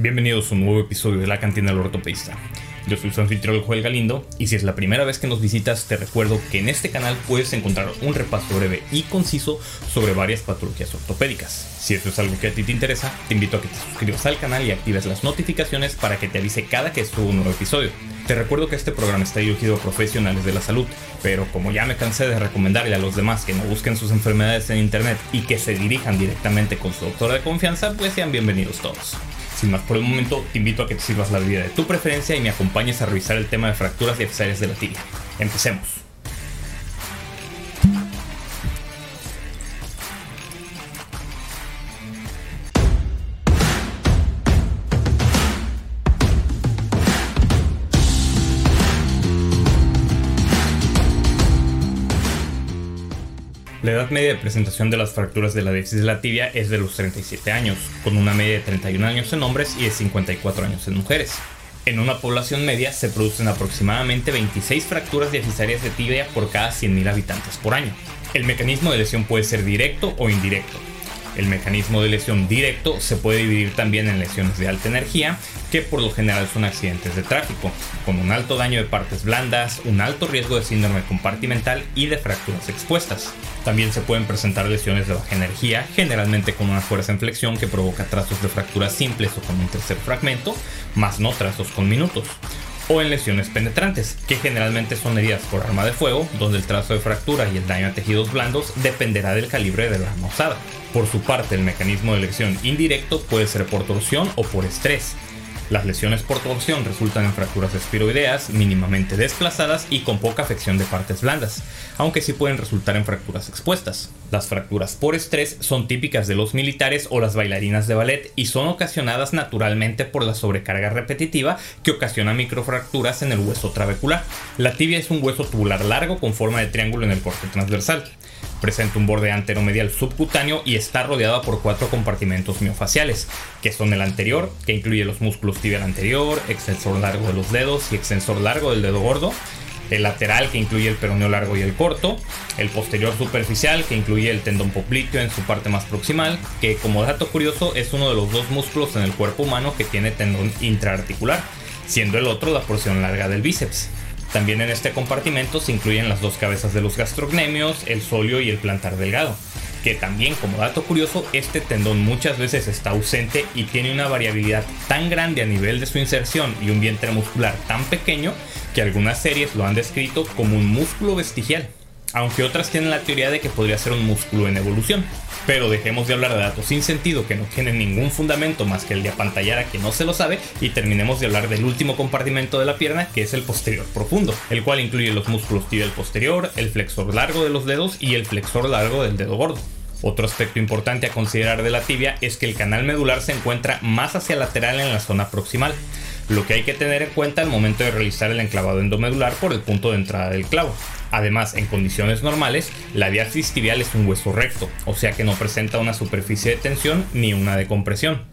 Bienvenidos a un nuevo episodio de La Cantina del Ortopedista. Yo soy su anfitrión Joel Galindo y si es la primera vez que nos visitas te recuerdo que en este canal puedes encontrar un repaso breve y conciso sobre varias patologías ortopédicas. Si eso es algo que a ti te interesa, te invito a que te suscribas al canal y actives las notificaciones para que te avise cada que subo un nuevo episodio. Te recuerdo que este programa está dirigido a profesionales de la salud, pero como ya me cansé de recomendarle a los demás que no busquen sus enfermedades en internet y que se dirijan directamente con su doctor de confianza, pues sean bienvenidos todos. Sin más por el momento, te invito a que te sirvas la bebida de tu preferencia y me acompañes a revisar el tema de fracturas y de la tibia. Empecemos. Edad media de presentación de las fracturas de la la tibia es de los 37 años, con una media de 31 años en hombres y de 54 años en mujeres. En una población media se producen aproximadamente 26 fracturas diafisarias de tibia por cada 100.000 habitantes por año. El mecanismo de lesión puede ser directo o indirecto, el mecanismo de lesión directo se puede dividir también en lesiones de alta energía, que por lo general son accidentes de tráfico, con un alto daño de partes blandas, un alto riesgo de síndrome compartimental y de fracturas expuestas. También se pueden presentar lesiones de baja energía, generalmente con una fuerza en flexión que provoca trazos de fracturas simples o con un tercer fragmento, más no trazos con minutos o en lesiones penetrantes, que generalmente son heridas por arma de fuego, donde el trazo de fractura y el daño a tejidos blandos dependerá del calibre del arma usada. Por su parte, el mecanismo de lesión indirecto puede ser por torsión o por estrés, las lesiones por torsión resultan en fracturas espiroideas mínimamente desplazadas y con poca afección de partes blandas, aunque sí pueden resultar en fracturas expuestas. Las fracturas por estrés son típicas de los militares o las bailarinas de ballet y son ocasionadas naturalmente por la sobrecarga repetitiva que ocasiona microfracturas en el hueso trabecular. La tibia es un hueso tubular largo con forma de triángulo en el corte transversal. Presenta un borde anteromedial subcutáneo y está rodeada por cuatro compartimentos miofaciales, que son el anterior, que incluye los músculos tibial anterior, extensor largo de los dedos y extensor largo del dedo gordo, el lateral que incluye el peroneo largo y el corto, el posterior superficial que incluye el tendón popliteo en su parte más proximal, que como dato curioso es uno de los dos músculos en el cuerpo humano que tiene tendón intraarticular, siendo el otro la porción larga del bíceps. También en este compartimento se incluyen las dos cabezas de los gastrocnemios, el solio y el plantar delgado. Que también, como dato curioso, este tendón muchas veces está ausente y tiene una variabilidad tan grande a nivel de su inserción y un vientre muscular tan pequeño que algunas series lo han descrito como un músculo vestigial aunque otras tienen la teoría de que podría ser un músculo en evolución. Pero dejemos de hablar de datos sin sentido que no tienen ningún fundamento más que el de apantallar a quien no se lo sabe y terminemos de hablar del último compartimento de la pierna que es el posterior profundo, el cual incluye los músculos tibial posterior, el flexor largo de los dedos y el flexor largo del dedo gordo. Otro aspecto importante a considerar de la tibia es que el canal medular se encuentra más hacia lateral en la zona proximal, lo que hay que tener en cuenta al momento de realizar el enclavado endomedular por el punto de entrada del clavo. Además, en condiciones normales, la diástasis tibial es un hueso recto, o sea que no presenta una superficie de tensión ni una de compresión,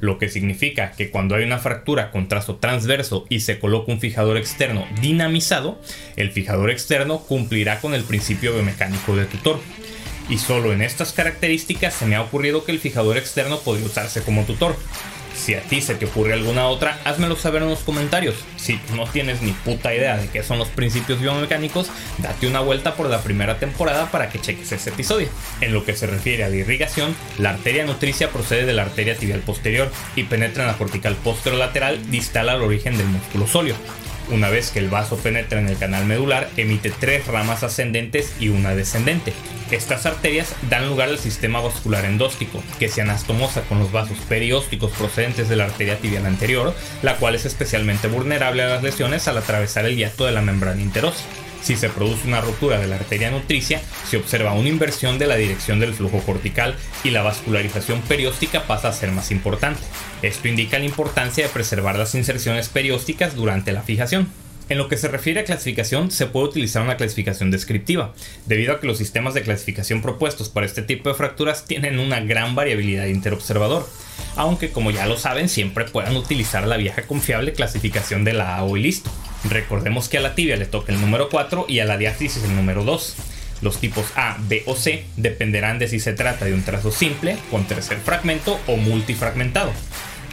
lo que significa que cuando hay una fractura con trazo transverso y se coloca un fijador externo dinamizado, el fijador externo cumplirá con el principio biomecánico de tutor. Y solo en estas características se me ha ocurrido que el fijador externo podría usarse como tutor. Si a ti se te ocurre alguna otra, házmelo saber en los comentarios. Si no tienes ni puta idea de qué son los principios biomecánicos, date una vuelta por la primera temporada para que cheques ese episodio. En lo que se refiere a la irrigación, la arteria nutricia procede de la arteria tibial posterior y penetra en la cortical posterolateral distal al origen del músculo sóleo. Una vez que el vaso penetra en el canal medular, emite tres ramas ascendentes y una descendente. Estas arterias dan lugar al sistema vascular endóstico, que se anastomosa con los vasos periósticos procedentes de la arteria tibial anterior, la cual es especialmente vulnerable a las lesiones al atravesar el hiato de la membrana interósea. Si se produce una ruptura de la arteria nutricia, se observa una inversión de la dirección del flujo cortical y la vascularización perióstica pasa a ser más importante. Esto indica la importancia de preservar las inserciones periósticas durante la fijación. En lo que se refiere a clasificación, se puede utilizar una clasificación descriptiva, debido a que los sistemas de clasificación propuestos para este tipo de fracturas tienen una gran variabilidad interobservador, aunque como ya lo saben, siempre puedan utilizar la vieja confiable clasificación de la AO y listo. Recordemos que a la tibia le toca el número 4 y a la diástasis el número 2. Los tipos A, B o C dependerán de si se trata de un trazo simple, con tercer fragmento o multifragmentado.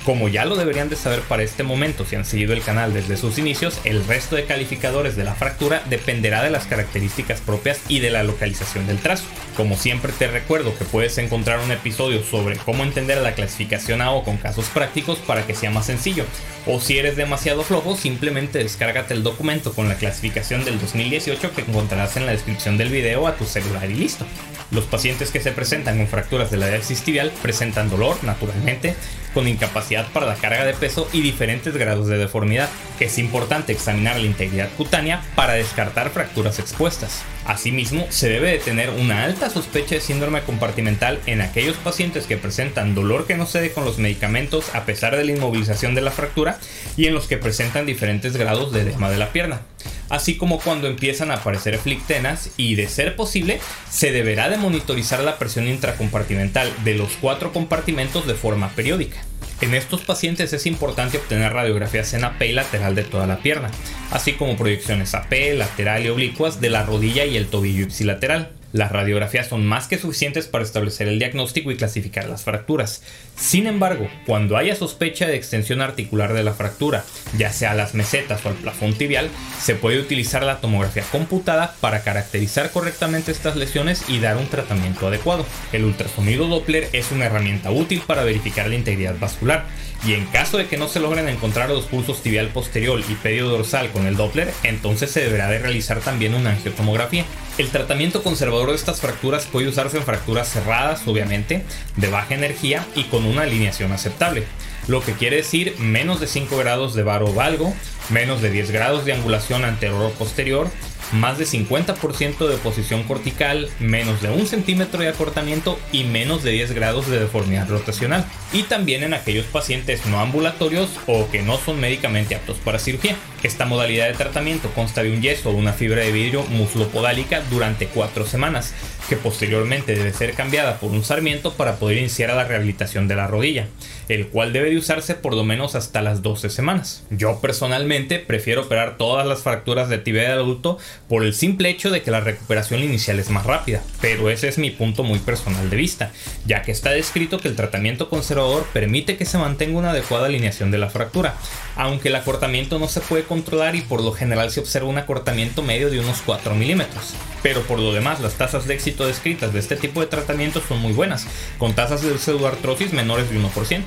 Como ya lo deberían de saber para este momento si han seguido el canal desde sus inicios, el resto de calificadores de la fractura dependerá de las características propias y de la localización del trazo. Como siempre te recuerdo que puedes encontrar un episodio sobre cómo entender la clasificación AO con casos prácticos para que sea más sencillo. O si eres demasiado flojo, simplemente descárgate el documento con la clasificación del 2018 que encontrarás en la descripción del video a tu celular y listo. Los pacientes que se presentan con fracturas de la diálisis tibial presentan dolor, naturalmente, con incapacidad para la carga de peso y diferentes grados de deformidad. Es importante examinar la integridad cutánea para descartar fracturas expuestas. Asimismo, se debe de tener una alta sospecha de síndrome compartimental en aquellos pacientes que presentan dolor que no cede con los medicamentos a pesar de la inmovilización de la fractura y en los que presentan diferentes grados de edema de la pierna así como cuando empiezan a aparecer flictenas y de ser posible se deberá de monitorizar la presión intracompartimental de los cuatro compartimentos de forma periódica. En estos pacientes es importante obtener radiografías en AP lateral de toda la pierna, así como proyecciones AP, lateral y oblicuas de la rodilla y el tobillo ipsilateral. Las radiografías son más que suficientes para establecer el diagnóstico y clasificar las fracturas. Sin embargo, cuando haya sospecha de extensión articular de la fractura, ya sea a las mesetas o al plafón tibial, se puede utilizar la tomografía computada para caracterizar correctamente estas lesiones y dar un tratamiento adecuado. El ultrasonido Doppler es una herramienta útil para verificar la integridad vascular y en caso de que no se logren encontrar los pulsos tibial posterior y pedio dorsal con el Doppler, entonces se deberá de realizar también una angiotomografía. El tratamiento conservador de estas fracturas puede usarse en fracturas cerradas, obviamente, de baja energía y con una alineación aceptable, lo que quiere decir menos de 5 grados de varo valgo, menos de 10 grados de angulación anterior o posterior, más de 50% de posición cortical, menos de 1 centímetro de acortamiento y menos de 10 grados de deformidad rotacional. Y también en aquellos pacientes no ambulatorios o que no son médicamente aptos para cirugía. Esta modalidad de tratamiento consta de un yeso o una fibra de vidrio muslopodálica durante 4 semanas, que posteriormente debe ser cambiada por un sarmiento para poder iniciar la rehabilitación de la rodilla, el cual debe de usarse por lo menos hasta las 12 semanas. Yo personalmente prefiero operar todas las fracturas de tibia de adulto por el simple hecho de que la recuperación inicial es más rápida, pero ese es mi punto muy personal de vista, ya que está descrito que el tratamiento conservador permite que se mantenga una adecuada alineación de la fractura, aunque el acortamiento no se puede controlar y por lo general se observa un acortamiento medio de unos 4 milímetros. Pero por lo demás, las tasas de éxito descritas de este tipo de tratamientos son muy buenas, con tasas de pseudoartrosis menores de 1%.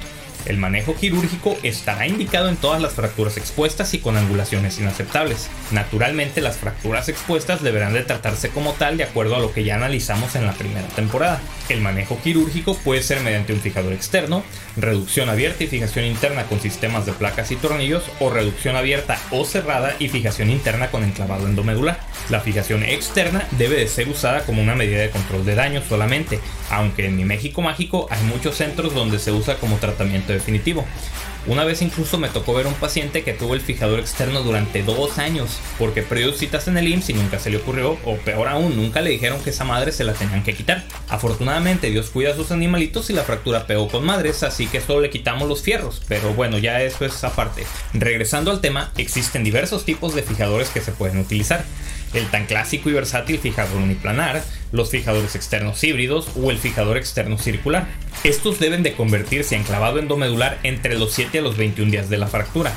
El manejo quirúrgico estará indicado en todas las fracturas expuestas y con angulaciones inaceptables. Naturalmente las fracturas expuestas deberán de tratarse como tal de acuerdo a lo que ya analizamos en la primera temporada. El manejo quirúrgico puede ser mediante un fijador externo, reducción abierta y fijación interna con sistemas de placas y tornillos o reducción abierta o cerrada y fijación interna con enclavado endomedular. La fijación externa debe de ser usada como una medida de control de daño solamente, aunque en mi México mágico hay muchos centros donde se usa como tratamiento definitivo. Una vez incluso me tocó ver un paciente que tuvo el fijador externo durante dos años porque perdió citas en el IMSS y nunca se le ocurrió, o peor aún, nunca le dijeron que esa madre se la tenían que quitar. Afortunadamente Dios cuida a sus animalitos y la fractura pegó con madres, así que solo le quitamos los fierros, pero bueno, ya eso es aparte. Regresando al tema, existen diversos tipos de fijadores que se pueden utilizar el tan clásico y versátil fijador uniplanar, los fijadores externos híbridos o el fijador externo circular. Estos deben de convertirse en clavado endomedular entre los 7 a los 21 días de la fractura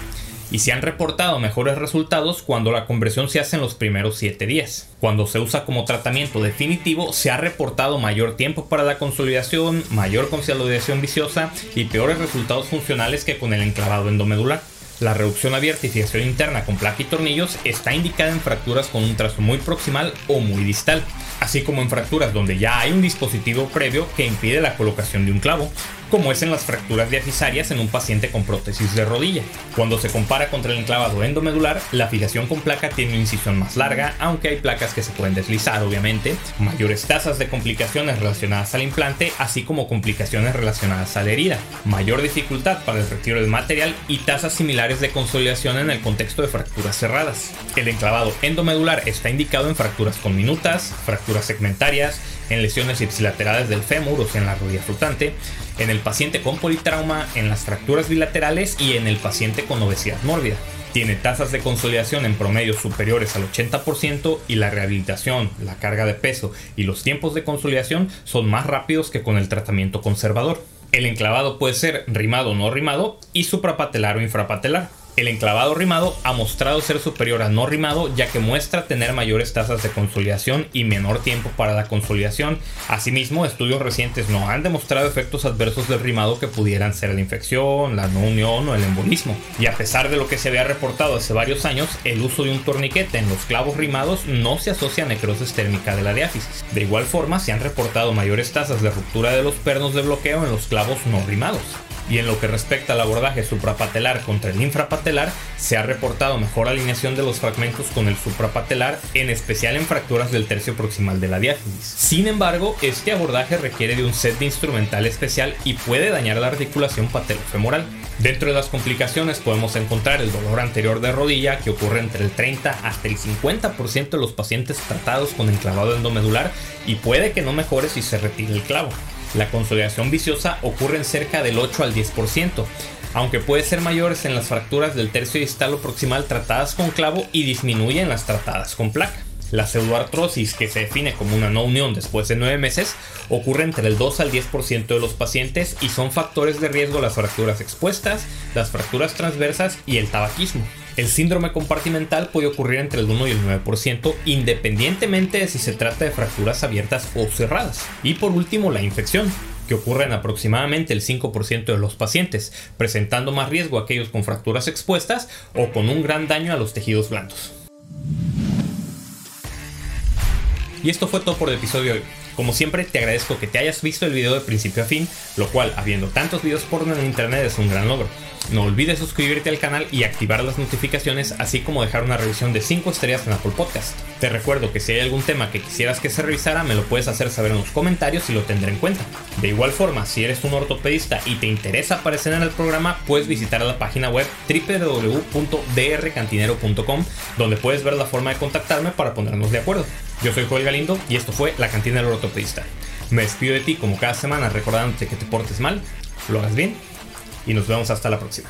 y se han reportado mejores resultados cuando la conversión se hace en los primeros 7 días. Cuando se usa como tratamiento definitivo, se ha reportado mayor tiempo para la consolidación, mayor consolidación viciosa y peores resultados funcionales que con el enclavado endomedular. La reducción abierta y fijación interna con placa y tornillos está indicada en fracturas con un trazo muy proximal o muy distal, así como en fracturas donde ya hay un dispositivo previo que impide la colocación de un clavo, como es en las fracturas diafisarias en un paciente con prótesis de rodilla. Cuando se compara contra el enclavado endomedular, la fijación con placa tiene una incisión más larga, aunque hay placas que se pueden deslizar, obviamente, mayores tasas de complicaciones relacionadas al implante, así como complicaciones relacionadas a la herida, mayor dificultad para el retiro del material y tasas similares de consolidación en el contexto de fracturas cerradas. El enclavado endomedular está indicado en fracturas con minutas, fracturas segmentarias, en lesiones ipsilaterales del fémur o sea en la rodilla flotante, en el paciente con politrauma, en las fracturas bilaterales y en el paciente con obesidad mórbida. Tiene tasas de consolidación en promedio superiores al 80% y la rehabilitación, la carga de peso y los tiempos de consolidación son más rápidos que con el tratamiento conservador. El enclavado puede ser rimado o no rimado y suprapatelar o infrapatelar. El enclavado rimado ha mostrado ser superior a no rimado ya que muestra tener mayores tasas de consolidación y menor tiempo para la consolidación. Asimismo, estudios recientes no han demostrado efectos adversos del rimado que pudieran ser la infección, la no unión o el embolismo. Y a pesar de lo que se había reportado hace varios años, el uso de un torniquete en los clavos rimados no se asocia a necrosis térmica de la diáfisis. De igual forma, se han reportado mayores tasas de ruptura de los pernos de bloqueo en los clavos no rimados y en lo que respecta al abordaje suprapatelar contra el infrapatelar, se ha reportado mejor alineación de los fragmentos con el suprapatelar, en especial en fracturas del tercio proximal de la diáfisis. Sin embargo, este abordaje requiere de un set de instrumental especial y puede dañar la articulación patelofemoral. Dentro de las complicaciones podemos encontrar el dolor anterior de rodilla que ocurre entre el 30 hasta el 50% de los pacientes tratados con enclavado endomedular y puede que no mejore si se retire el clavo. La consolidación viciosa ocurre en cerca del 8 al 10%, aunque puede ser mayores en las fracturas del tercio distal o proximal tratadas con clavo y disminuye en las tratadas con placa. La pseudoartrosis, que se define como una no unión después de 9 meses, ocurre entre el 2 al 10% de los pacientes y son factores de riesgo las fracturas expuestas, las fracturas transversas y el tabaquismo. El síndrome compartimental puede ocurrir entre el 1 y el 9% independientemente de si se trata de fracturas abiertas o cerradas. Y por último, la infección que ocurre en aproximadamente el 5% de los pacientes, presentando más riesgo a aquellos con fracturas expuestas o con un gran daño a los tejidos blandos. Y esto fue todo por el episodio de hoy. Como siempre, te agradezco que te hayas visto el video de principio a fin, lo cual, habiendo tantos videos porno en internet, es un gran logro. No olvides suscribirte al canal y activar las notificaciones, así como dejar una revisión de 5 estrellas en Apple Podcast. Te recuerdo que si hay algún tema que quisieras que se revisara, me lo puedes hacer saber en los comentarios y lo tendré en cuenta. De igual forma, si eres un ortopedista y te interesa aparecer en el programa, puedes visitar la página web www.drcantinero.com, donde puedes ver la forma de contactarme para ponernos de acuerdo. Yo soy Joel Galindo y esto fue La Cantina del Me despido de ti como cada semana recordándote que te portes mal, lo hagas bien y nos vemos hasta la próxima.